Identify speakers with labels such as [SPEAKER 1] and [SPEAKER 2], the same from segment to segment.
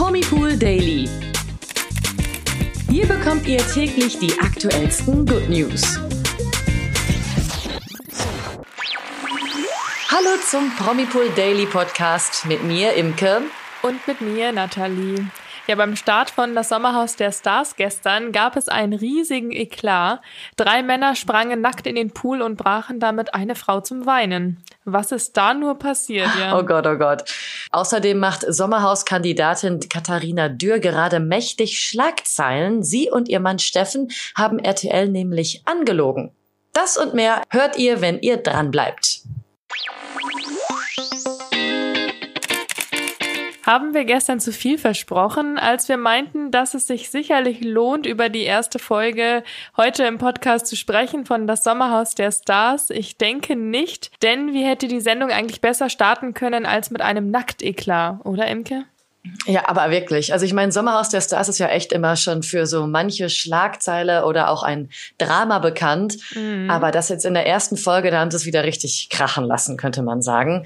[SPEAKER 1] Promipool Daily. Hier bekommt ihr täglich die aktuellsten Good News. Hallo zum Promipool Daily Podcast mit mir, Imke.
[SPEAKER 2] Und mit mir, Nathalie. Ja, beim Start von Das Sommerhaus der Stars gestern gab es einen riesigen Eklat. Drei Männer sprangen nackt in den Pool und brachen damit eine Frau zum Weinen. Was ist da nur passiert, ja?
[SPEAKER 1] Oh Gott, oh Gott. Außerdem macht Sommerhauskandidatin Katharina Dürr gerade mächtig Schlagzeilen. Sie und ihr Mann Steffen haben RTL nämlich angelogen. Das und mehr hört ihr, wenn ihr dran bleibt.
[SPEAKER 2] Haben wir gestern zu viel versprochen, als wir meinten, dass es sich sicherlich lohnt, über die erste Folge heute im Podcast zu sprechen von Das Sommerhaus der Stars? Ich denke nicht, denn wie hätte die Sendung eigentlich besser starten können als mit einem Nackteklar, oder Imke?
[SPEAKER 1] Ja, aber wirklich. Also ich meine, Sommerhaus der Stars ist ja echt immer schon für so manche Schlagzeile oder auch ein Drama bekannt. Mhm. Aber das jetzt in der ersten Folge, da haben sie es wieder richtig krachen lassen, könnte man sagen.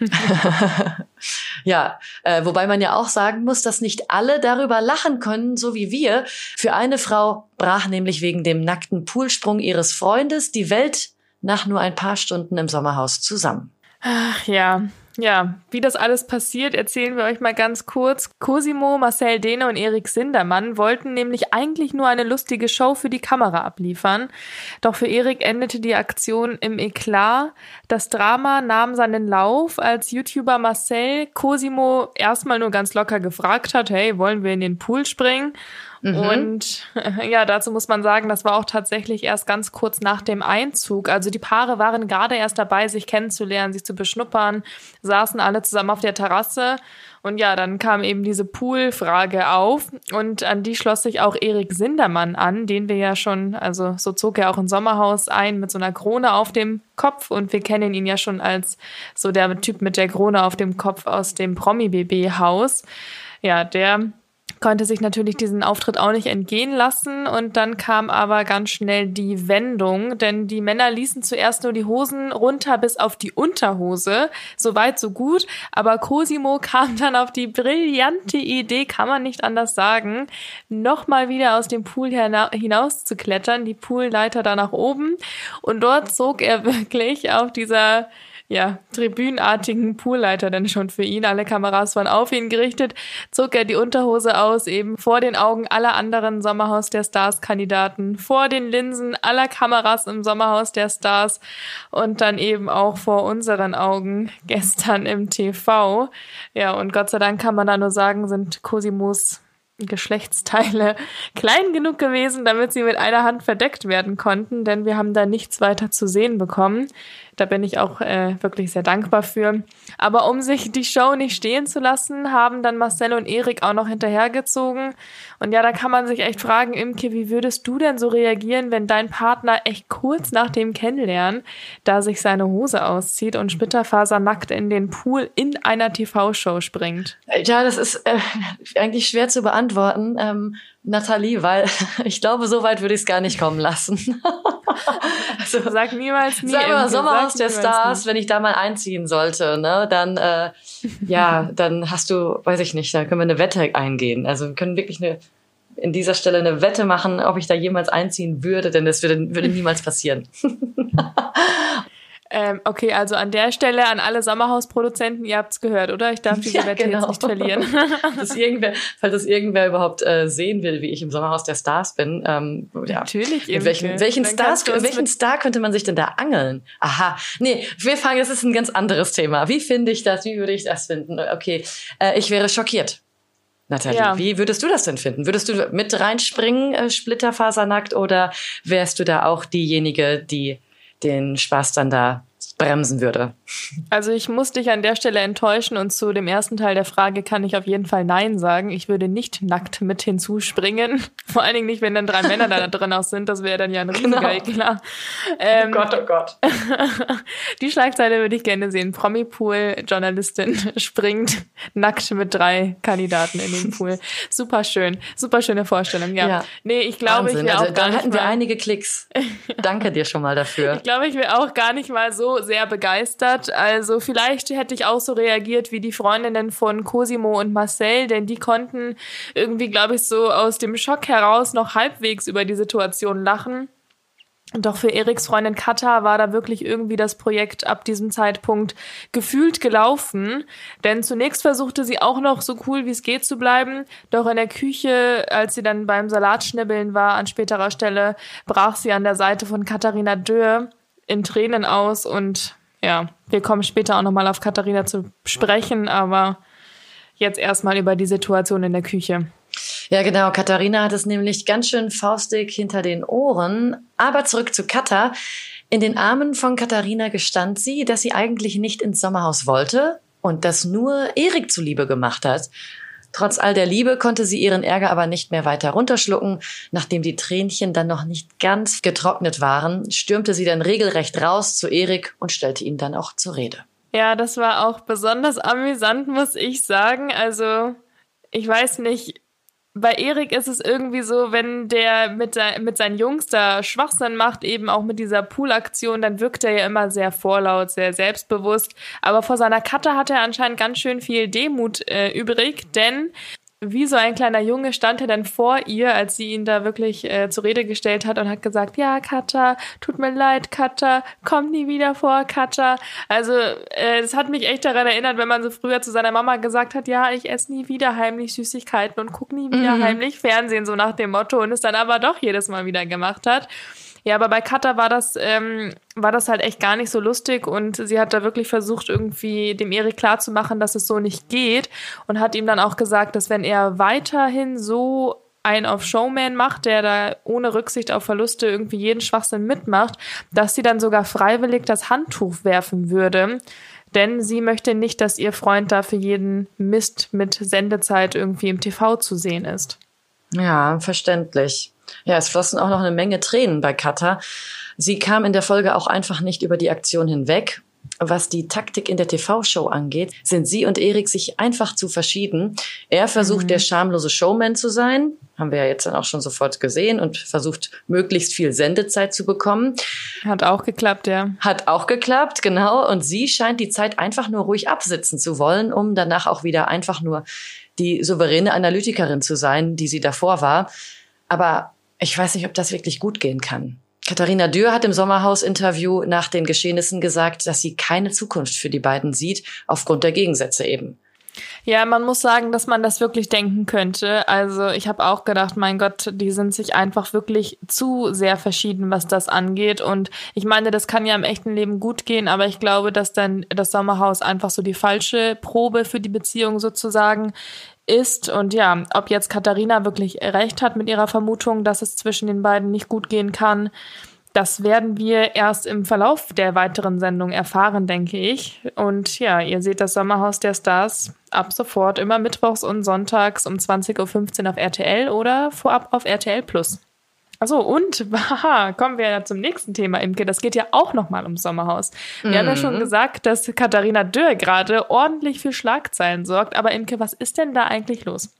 [SPEAKER 1] ja, äh, wobei man ja auch sagen muss, dass nicht alle darüber lachen können, so wie wir. Für eine Frau brach nämlich wegen dem nackten Poolsprung ihres Freundes die Welt nach nur ein paar Stunden im Sommerhaus zusammen.
[SPEAKER 2] Ach ja, ja, wie das alles passiert, erzählen wir euch mal ganz kurz. Cosimo, Marcel Dehne und Erik Sindermann wollten nämlich eigentlich nur eine lustige Show für die Kamera abliefern. Doch für Erik endete die Aktion im Eklat. Das Drama nahm seinen Lauf, als YouTuber Marcel Cosimo erstmal nur ganz locker gefragt hat, hey, wollen wir in den Pool springen? Mhm. Und ja, dazu muss man sagen, das war auch tatsächlich erst ganz kurz nach dem Einzug. Also die Paare waren gerade erst dabei, sich kennenzulernen, sich zu beschnuppern, saßen alle zusammen auf der Terrasse. Und ja, dann kam eben diese Pool-Frage auf und an die schloss sich auch Erik Sindermann an, den wir ja schon, also so zog er auch ein Sommerhaus ein mit so einer Krone auf dem Kopf und wir kennen ihn ja schon als so der Typ mit der Krone auf dem Kopf aus dem Promi-BB-Haus. Ja, der konnte sich natürlich diesen Auftritt auch nicht entgehen lassen. Und dann kam aber ganz schnell die Wendung, denn die Männer ließen zuerst nur die Hosen runter bis auf die Unterhose, so weit so gut, aber Cosimo kam dann auf die brillante Idee, kann man nicht anders sagen, nochmal wieder aus dem Pool hinaus zu klettern, die Poolleiter da nach oben. Und dort zog er wirklich auf dieser ja, tribünartigen Poolleiter denn schon für ihn. Alle Kameras waren auf ihn gerichtet, zog er die Unterhose aus, eben vor den Augen aller anderen Sommerhaus der Stars-Kandidaten, vor den Linsen aller Kameras im Sommerhaus der Stars und dann eben auch vor unseren Augen gestern im TV. Ja, und Gott sei Dank kann man da nur sagen, sind Cosimos Geschlechtsteile klein genug gewesen, damit sie mit einer Hand verdeckt werden konnten, denn wir haben da nichts weiter zu sehen bekommen. Da bin ich auch äh, wirklich sehr dankbar für. Aber um sich die Show nicht stehen zu lassen, haben dann Marcel und Erik auch noch hinterhergezogen. Und ja, da kann man sich echt fragen, Imke, wie würdest du denn so reagieren, wenn dein Partner echt kurz nach dem Kennenlernen da sich seine Hose auszieht und splitterfasernackt in den Pool in einer TV-Show springt?
[SPEAKER 1] Ja, das ist äh, eigentlich schwer zu beantworten. Ähm, Nathalie, weil ich glaube, so weit würde ich es gar nicht kommen lassen.
[SPEAKER 2] also, sag niemals nie.
[SPEAKER 1] Sag mal, Sommerhaus der Stars, nie. wenn ich da mal einziehen sollte, ne, dann, äh, ja, dann hast du, weiß ich nicht, da können wir eine Wette eingehen. Also wir können wirklich eine, in dieser Stelle eine Wette machen, ob ich da jemals einziehen würde, denn das würde, würde niemals passieren.
[SPEAKER 2] Ähm, okay, also an der Stelle an alle Sommerhausproduzenten, ihr habt's gehört, oder? Ich darf diese ja, Wette genau. jetzt nicht verlieren.
[SPEAKER 1] dass irgendwer, falls das irgendwer überhaupt äh, sehen will, wie ich im Sommerhaus der Stars bin. Ähm,
[SPEAKER 2] ja. Natürlich.
[SPEAKER 1] Mit welchen, welchen, Stars, welchen Star könnte man sich denn da angeln? Aha. Nee, wir fangen, das ist ein ganz anderes Thema. Wie finde ich das? Wie würde ich das finden? Okay, äh, ich wäre schockiert. Nathalie, ja. wie würdest du das denn finden? Würdest du mit reinspringen, äh, splitterfasernackt, oder wärst du da auch diejenige, die den Spaß dann da bremsen würde.
[SPEAKER 2] Also ich muss dich an der Stelle enttäuschen und zu dem ersten Teil der Frage kann ich auf jeden Fall Nein sagen. Ich würde nicht nackt mit hinzuspringen. Vor allen Dingen nicht, wenn dann drei Männer da drin auch sind. Das wäre dann ja ein riesiger genau. klar.
[SPEAKER 1] Ähm, oh Gott, oh Gott.
[SPEAKER 2] die Schlagzeile würde ich gerne sehen. Promi-Pool-Journalistin springt nackt mit drei Kandidaten in den Pool. Super schön. Super schöne Vorstellung, ja. ja. Nee, ich glaube,
[SPEAKER 1] Wahnsinn.
[SPEAKER 2] ich wäre
[SPEAKER 1] also,
[SPEAKER 2] auch gar nicht
[SPEAKER 1] hatten wir einige Klicks. Danke dir schon mal dafür.
[SPEAKER 2] ich glaube, ich wäre auch gar nicht mal so sehr begeistert. Also vielleicht hätte ich auch so reagiert wie die Freundinnen von Cosimo und Marcel, denn die konnten irgendwie, glaube ich, so aus dem Schock heraus noch halbwegs über die Situation lachen. Doch für Eriks Freundin Katha war da wirklich irgendwie das Projekt ab diesem Zeitpunkt gefühlt gelaufen. Denn zunächst versuchte sie auch noch so cool wie es geht zu bleiben. Doch in der Küche, als sie dann beim Salatschnibbeln war, an späterer Stelle, brach sie an der Seite von Katharina Dürr in Tränen aus. Und ja, wir kommen später auch nochmal auf Katharina zu sprechen, aber jetzt erstmal über die Situation in der Küche.
[SPEAKER 1] Ja, genau. Katharina hat es nämlich ganz schön faustig hinter den Ohren. Aber zurück zu Katha. In den Armen von Katharina gestand sie, dass sie eigentlich nicht ins Sommerhaus wollte und das nur Erik zuliebe gemacht hat. Trotz all der Liebe konnte sie ihren Ärger aber nicht mehr weiter runterschlucken. Nachdem die Tränchen dann noch nicht ganz getrocknet waren, stürmte sie dann regelrecht raus zu Erik und stellte ihn dann auch zur Rede.
[SPEAKER 2] Ja, das war auch besonders amüsant, muss ich sagen. Also, ich weiß nicht, bei Erik ist es irgendwie so, wenn der mit, mit seinen Jungs da Schwachsinn macht, eben auch mit dieser Poolaktion, dann wirkt er ja immer sehr vorlaut, sehr selbstbewusst. Aber vor seiner Katte hat er anscheinend ganz schön viel Demut äh, übrig, denn wie so ein kleiner Junge stand er dann vor ihr, als sie ihn da wirklich äh, zur Rede gestellt hat und hat gesagt, ja, Katha, tut mir leid, Katha, kommt nie wieder vor, Katha. Also, äh, das hat mich echt daran erinnert, wenn man so früher zu seiner Mama gesagt hat, ja, ich esse nie wieder heimlich Süßigkeiten und guck nie wieder mhm. heimlich Fernsehen, so nach dem Motto, und es dann aber doch jedes Mal wieder gemacht hat. Ja, aber bei Katha war das, ähm, war das halt echt gar nicht so lustig und sie hat da wirklich versucht, irgendwie dem Erik klarzumachen, dass es so nicht geht und hat ihm dann auch gesagt, dass wenn er weiterhin so einen auf Showman macht, der da ohne Rücksicht auf Verluste irgendwie jeden Schwachsinn mitmacht, dass sie dann sogar freiwillig das Handtuch werfen würde. Denn sie möchte nicht, dass ihr Freund da für jeden Mist mit Sendezeit irgendwie im TV zu sehen ist.
[SPEAKER 1] Ja, verständlich. Ja, es flossen auch noch eine Menge Tränen bei Katha. Sie kam in der Folge auch einfach nicht über die Aktion hinweg. Was die Taktik in der TV-Show angeht, sind sie und Erik sich einfach zu verschieden. Er versucht, mhm. der schamlose Showman zu sein, haben wir ja jetzt dann auch schon sofort gesehen, und versucht, möglichst viel Sendezeit zu bekommen.
[SPEAKER 2] Hat auch geklappt, ja.
[SPEAKER 1] Hat auch geklappt, genau. Und sie scheint die Zeit einfach nur ruhig absitzen zu wollen, um danach auch wieder einfach nur die souveräne Analytikerin zu sein, die sie davor war. Aber ich weiß nicht, ob das wirklich gut gehen kann. Katharina Dürr hat im Sommerhaus-Interview nach den Geschehnissen gesagt, dass sie keine Zukunft für die beiden sieht, aufgrund der Gegensätze eben.
[SPEAKER 2] Ja, man muss sagen, dass man das wirklich denken könnte. Also ich habe auch gedacht, mein Gott, die sind sich einfach wirklich zu sehr verschieden, was das angeht. Und ich meine, das kann ja im echten Leben gut gehen, aber ich glaube, dass dann das Sommerhaus einfach so die falsche Probe für die Beziehung sozusagen ist. Und ja, ob jetzt Katharina wirklich recht hat mit ihrer Vermutung, dass es zwischen den beiden nicht gut gehen kann, das werden wir erst im Verlauf der weiteren Sendung erfahren, denke ich. Und ja, ihr seht das Sommerhaus der Stars ab sofort immer mittwochs und sonntags um 20.15 Uhr auf RTL oder vorab auf RTL Plus. Achso, und haha, kommen wir ja zum nächsten Thema, Imke. Das geht ja auch nochmal ums Sommerhaus. Wir mhm. haben ja schon mhm. gesagt, dass Katharina Dürr gerade ordentlich für Schlagzeilen sorgt. Aber Imke, was ist denn da eigentlich los?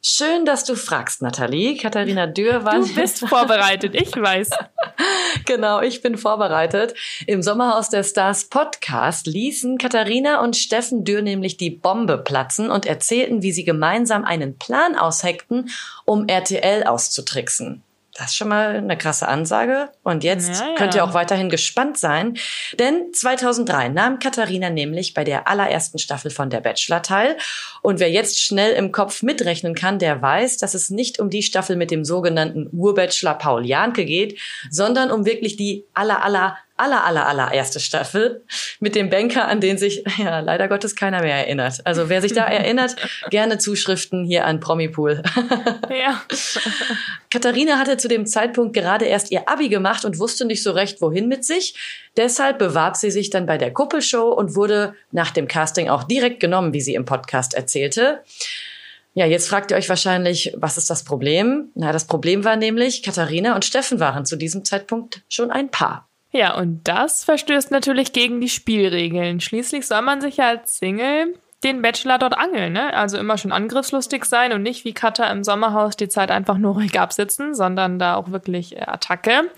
[SPEAKER 1] Schön, dass du fragst, Nathalie. Katharina Dürr war.
[SPEAKER 2] Du bist vorbereitet, ich weiß.
[SPEAKER 1] genau, ich bin vorbereitet. Im Sommerhaus der Stars Podcast ließen Katharina und Steffen Dürr nämlich die Bombe platzen und erzählten, wie sie gemeinsam einen Plan ausheckten, um RTL auszutricksen. Das ist schon mal eine krasse Ansage. Und jetzt ja, ja. könnt ihr auch weiterhin gespannt sein. Denn 2003 nahm Katharina nämlich bei der allerersten Staffel von Der Bachelor teil. Und wer jetzt schnell im Kopf mitrechnen kann, der weiß, dass es nicht um die Staffel mit dem sogenannten Urbachelor Paul Janke geht, sondern um wirklich die aller, aller, aller, aller, aller erste Staffel mit dem Banker, an den sich ja leider Gottes keiner mehr erinnert. Also wer sich da erinnert, gerne Zuschriften hier an Promipool. ja. Katharina hatte zu dem Zeitpunkt gerade erst ihr Abi gemacht und wusste nicht so recht, wohin mit sich. Deshalb bewarb sie sich dann bei der Kuppelshow und wurde nach dem Casting auch direkt genommen, wie sie im Podcast erzählte. Ja, jetzt fragt ihr euch wahrscheinlich, was ist das Problem? Na, das Problem war nämlich, Katharina und Steffen waren zu diesem Zeitpunkt schon ein Paar.
[SPEAKER 2] Ja, und das verstößt natürlich gegen die Spielregeln. Schließlich soll man sich ja als Single den Bachelor dort angeln. Ne? Also immer schon angriffslustig sein und nicht wie Katha im Sommerhaus die Zeit einfach nur ruhig absitzen, sondern da auch wirklich äh, Attacke.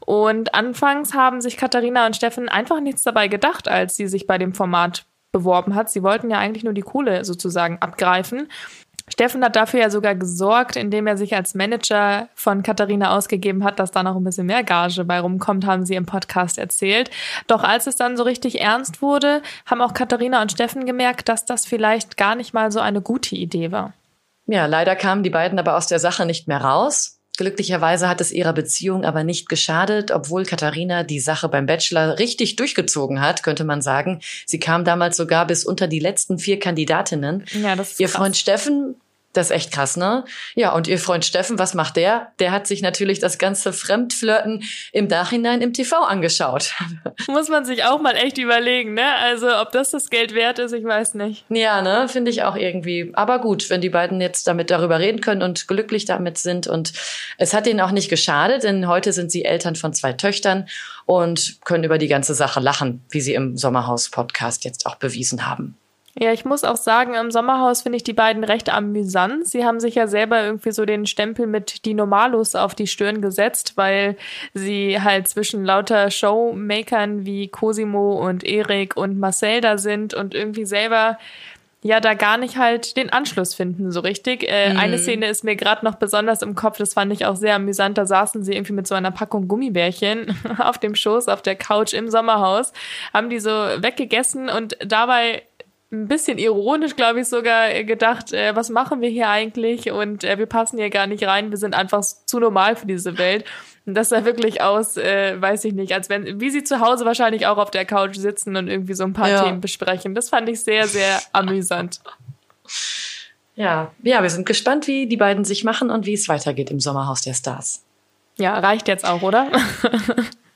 [SPEAKER 2] Und anfangs haben sich Katharina und Steffen einfach nichts dabei gedacht, als sie sich bei dem Format beworben hat. Sie wollten ja eigentlich nur die Kohle sozusagen abgreifen. Steffen hat dafür ja sogar gesorgt, indem er sich als Manager von Katharina ausgegeben hat, dass da noch ein bisschen mehr Gage bei rumkommt, haben sie im Podcast erzählt. Doch als es dann so richtig ernst wurde, haben auch Katharina und Steffen gemerkt, dass das vielleicht gar nicht mal so eine gute Idee war.
[SPEAKER 1] Ja, leider kamen die beiden aber aus der Sache nicht mehr raus. Glücklicherweise hat es ihrer Beziehung aber nicht geschadet, obwohl Katharina die Sache beim Bachelor richtig durchgezogen hat, könnte man sagen. Sie kam damals sogar bis unter die letzten vier Kandidatinnen. Ja, das ist Ihr krass. Freund Steffen das ist echt krass, ne? Ja, und ihr Freund Steffen, was macht der? Der hat sich natürlich das ganze Fremdflirten im Nachhinein im TV angeschaut.
[SPEAKER 2] Muss man sich auch mal echt überlegen, ne? Also, ob das das Geld wert ist, ich weiß nicht.
[SPEAKER 1] Ja, ne? Finde ich auch irgendwie. Aber gut, wenn die beiden jetzt damit darüber reden können und glücklich damit sind. Und es hat ihnen auch nicht geschadet, denn heute sind sie Eltern von zwei Töchtern und können über die ganze Sache lachen, wie sie im Sommerhaus-Podcast jetzt auch bewiesen haben.
[SPEAKER 2] Ja, ich muss auch sagen, im Sommerhaus finde ich die beiden recht amüsant. Sie haben sich ja selber irgendwie so den Stempel mit die Normalos auf die Stirn gesetzt, weil sie halt zwischen lauter Showmakern wie Cosimo und Erik und Marcel da sind und irgendwie selber ja da gar nicht halt den Anschluss finden so richtig. Äh, mhm. Eine Szene ist mir gerade noch besonders im Kopf, das fand ich auch sehr amüsant. Da saßen sie irgendwie mit so einer Packung Gummibärchen auf dem Schoß, auf der Couch im Sommerhaus, haben die so weggegessen und dabei ein bisschen ironisch, glaube ich, sogar gedacht, äh, was machen wir hier eigentlich? Und äh, wir passen hier gar nicht rein, wir sind einfach zu normal für diese Welt. Und das sah wirklich aus, äh, weiß ich nicht, als wenn, wie sie zu Hause wahrscheinlich auch auf der Couch sitzen und irgendwie so ein paar ja. Themen besprechen. Das fand ich sehr, sehr amüsant.
[SPEAKER 1] Ja, ja, wir sind gespannt, wie die beiden sich machen und wie es weitergeht im Sommerhaus der Stars.
[SPEAKER 2] Ja, reicht jetzt auch, oder?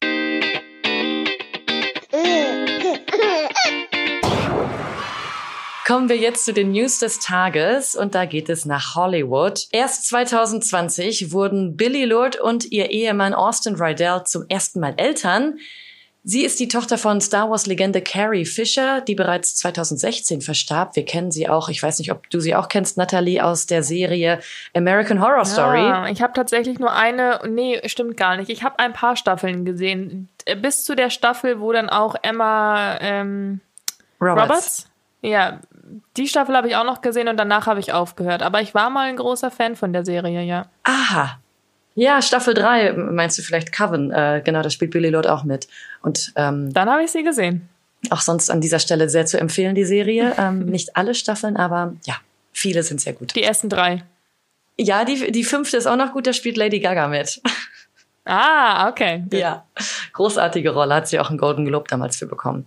[SPEAKER 1] Kommen wir jetzt zu den News des Tages und da geht es nach Hollywood. Erst 2020 wurden Billy Lord und ihr Ehemann Austin Rydell zum ersten Mal Eltern. Sie ist die Tochter von Star Wars-Legende Carrie Fisher, die bereits 2016 verstarb. Wir kennen sie auch, ich weiß nicht, ob du sie auch kennst, Natalie, aus der Serie American Horror Story.
[SPEAKER 2] Ja, ich habe tatsächlich nur eine, nee, stimmt gar nicht. Ich habe ein paar Staffeln gesehen. Bis zu der Staffel, wo dann auch Emma ähm, Roberts. Roberts ja, die Staffel habe ich auch noch gesehen und danach habe ich aufgehört. Aber ich war mal ein großer Fan von der Serie, ja.
[SPEAKER 1] Aha. Ja, Staffel 3, meinst du vielleicht Coven? Äh, genau, da spielt Billy Lord auch mit. Und ähm,
[SPEAKER 2] dann habe ich sie gesehen.
[SPEAKER 1] Auch sonst an dieser Stelle sehr zu empfehlen, die Serie. ähm, nicht alle Staffeln, aber ja, viele sind sehr gut.
[SPEAKER 2] Die ersten drei.
[SPEAKER 1] Ja, die, die fünfte ist auch noch gut, da spielt Lady Gaga mit.
[SPEAKER 2] Ah, okay.
[SPEAKER 1] Ja, großartige Rolle, hat sie auch einen Golden Globe damals für bekommen.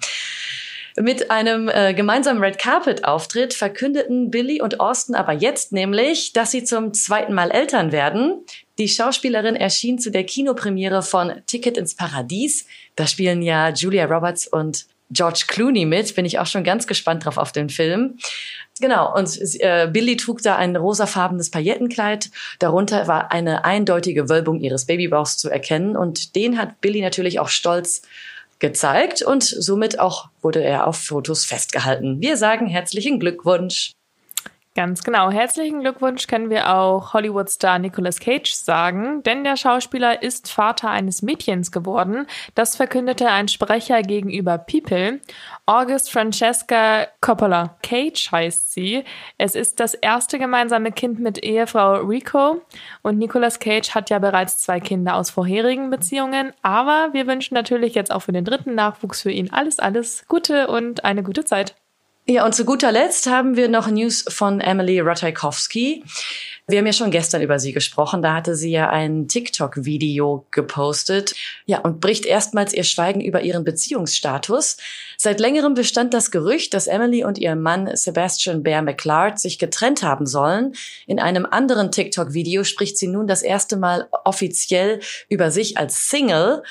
[SPEAKER 1] Mit einem äh, gemeinsamen Red Carpet Auftritt verkündeten Billy und Austin aber jetzt nämlich, dass sie zum zweiten Mal Eltern werden. Die Schauspielerin erschien zu der Kinopremiere von Ticket ins Paradies. Da spielen ja Julia Roberts und George Clooney mit. Bin ich auch schon ganz gespannt drauf auf den Film. Genau, und äh, Billy trug da ein rosafarbenes Paillettenkleid. Darunter war eine eindeutige Wölbung ihres Babybauchs zu erkennen. Und den hat Billy natürlich auch stolz gezeigt und somit auch wurde er auf Fotos festgehalten. Wir sagen herzlichen Glückwunsch.
[SPEAKER 2] Ganz genau. Herzlichen Glückwunsch können wir auch Hollywood-Star Nicolas Cage sagen, denn der Schauspieler ist Vater eines Mädchens geworden. Das verkündete ein Sprecher gegenüber People. August Francesca Coppola Cage heißt sie. Es ist das erste gemeinsame Kind mit Ehefrau Rico und Nicolas Cage hat ja bereits zwei Kinder aus vorherigen Beziehungen, aber wir wünschen natürlich jetzt auch für den dritten Nachwuchs für ihn alles, alles Gute und eine gute Zeit.
[SPEAKER 1] Ja, und zu guter Letzt haben wir noch News von Emily Ratajkowski. Wir haben ja schon gestern über sie gesprochen. Da hatte sie ja ein TikTok-Video gepostet. Ja, und bricht erstmals ihr Schweigen über ihren Beziehungsstatus. Seit längerem bestand das Gerücht, dass Emily und ihr Mann Sebastian Bear McLeod sich getrennt haben sollen. In einem anderen TikTok-Video spricht sie nun das erste Mal offiziell über sich als Single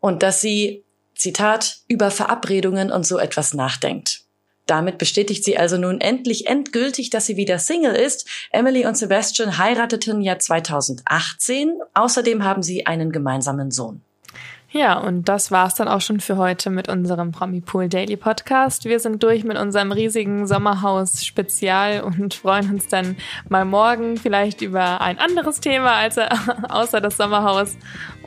[SPEAKER 1] und dass sie, Zitat, über Verabredungen und so etwas nachdenkt. Damit bestätigt sie also nun endlich endgültig, dass sie wieder Single ist. Emily und Sebastian heirateten ja 2018. Außerdem haben sie einen gemeinsamen Sohn.
[SPEAKER 2] Ja, und das war's dann auch schon für heute mit unserem Promi Pool Daily Podcast. Wir sind durch mit unserem riesigen Sommerhaus-Spezial und freuen uns dann mal morgen vielleicht über ein anderes Thema als außer das Sommerhaus.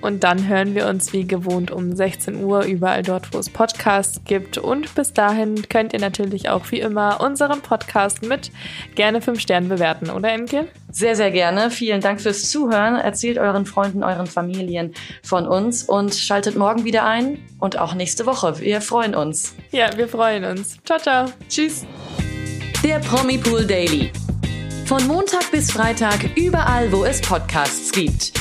[SPEAKER 2] Und dann hören wir uns wie gewohnt um 16 Uhr überall dort, wo es Podcasts gibt. Und bis dahin könnt ihr natürlich auch wie immer unseren Podcast mit gerne 5 Sternen bewerten, oder Imke?
[SPEAKER 1] Sehr, sehr gerne. Vielen Dank fürs Zuhören. Erzählt euren Freunden, euren Familien von uns und schaltet morgen wieder ein und auch nächste Woche. Wir freuen uns.
[SPEAKER 2] Ja, wir freuen uns. Ciao, ciao. Tschüss.
[SPEAKER 1] Der Promi Pool Daily. Von Montag bis Freitag überall, wo es Podcasts gibt.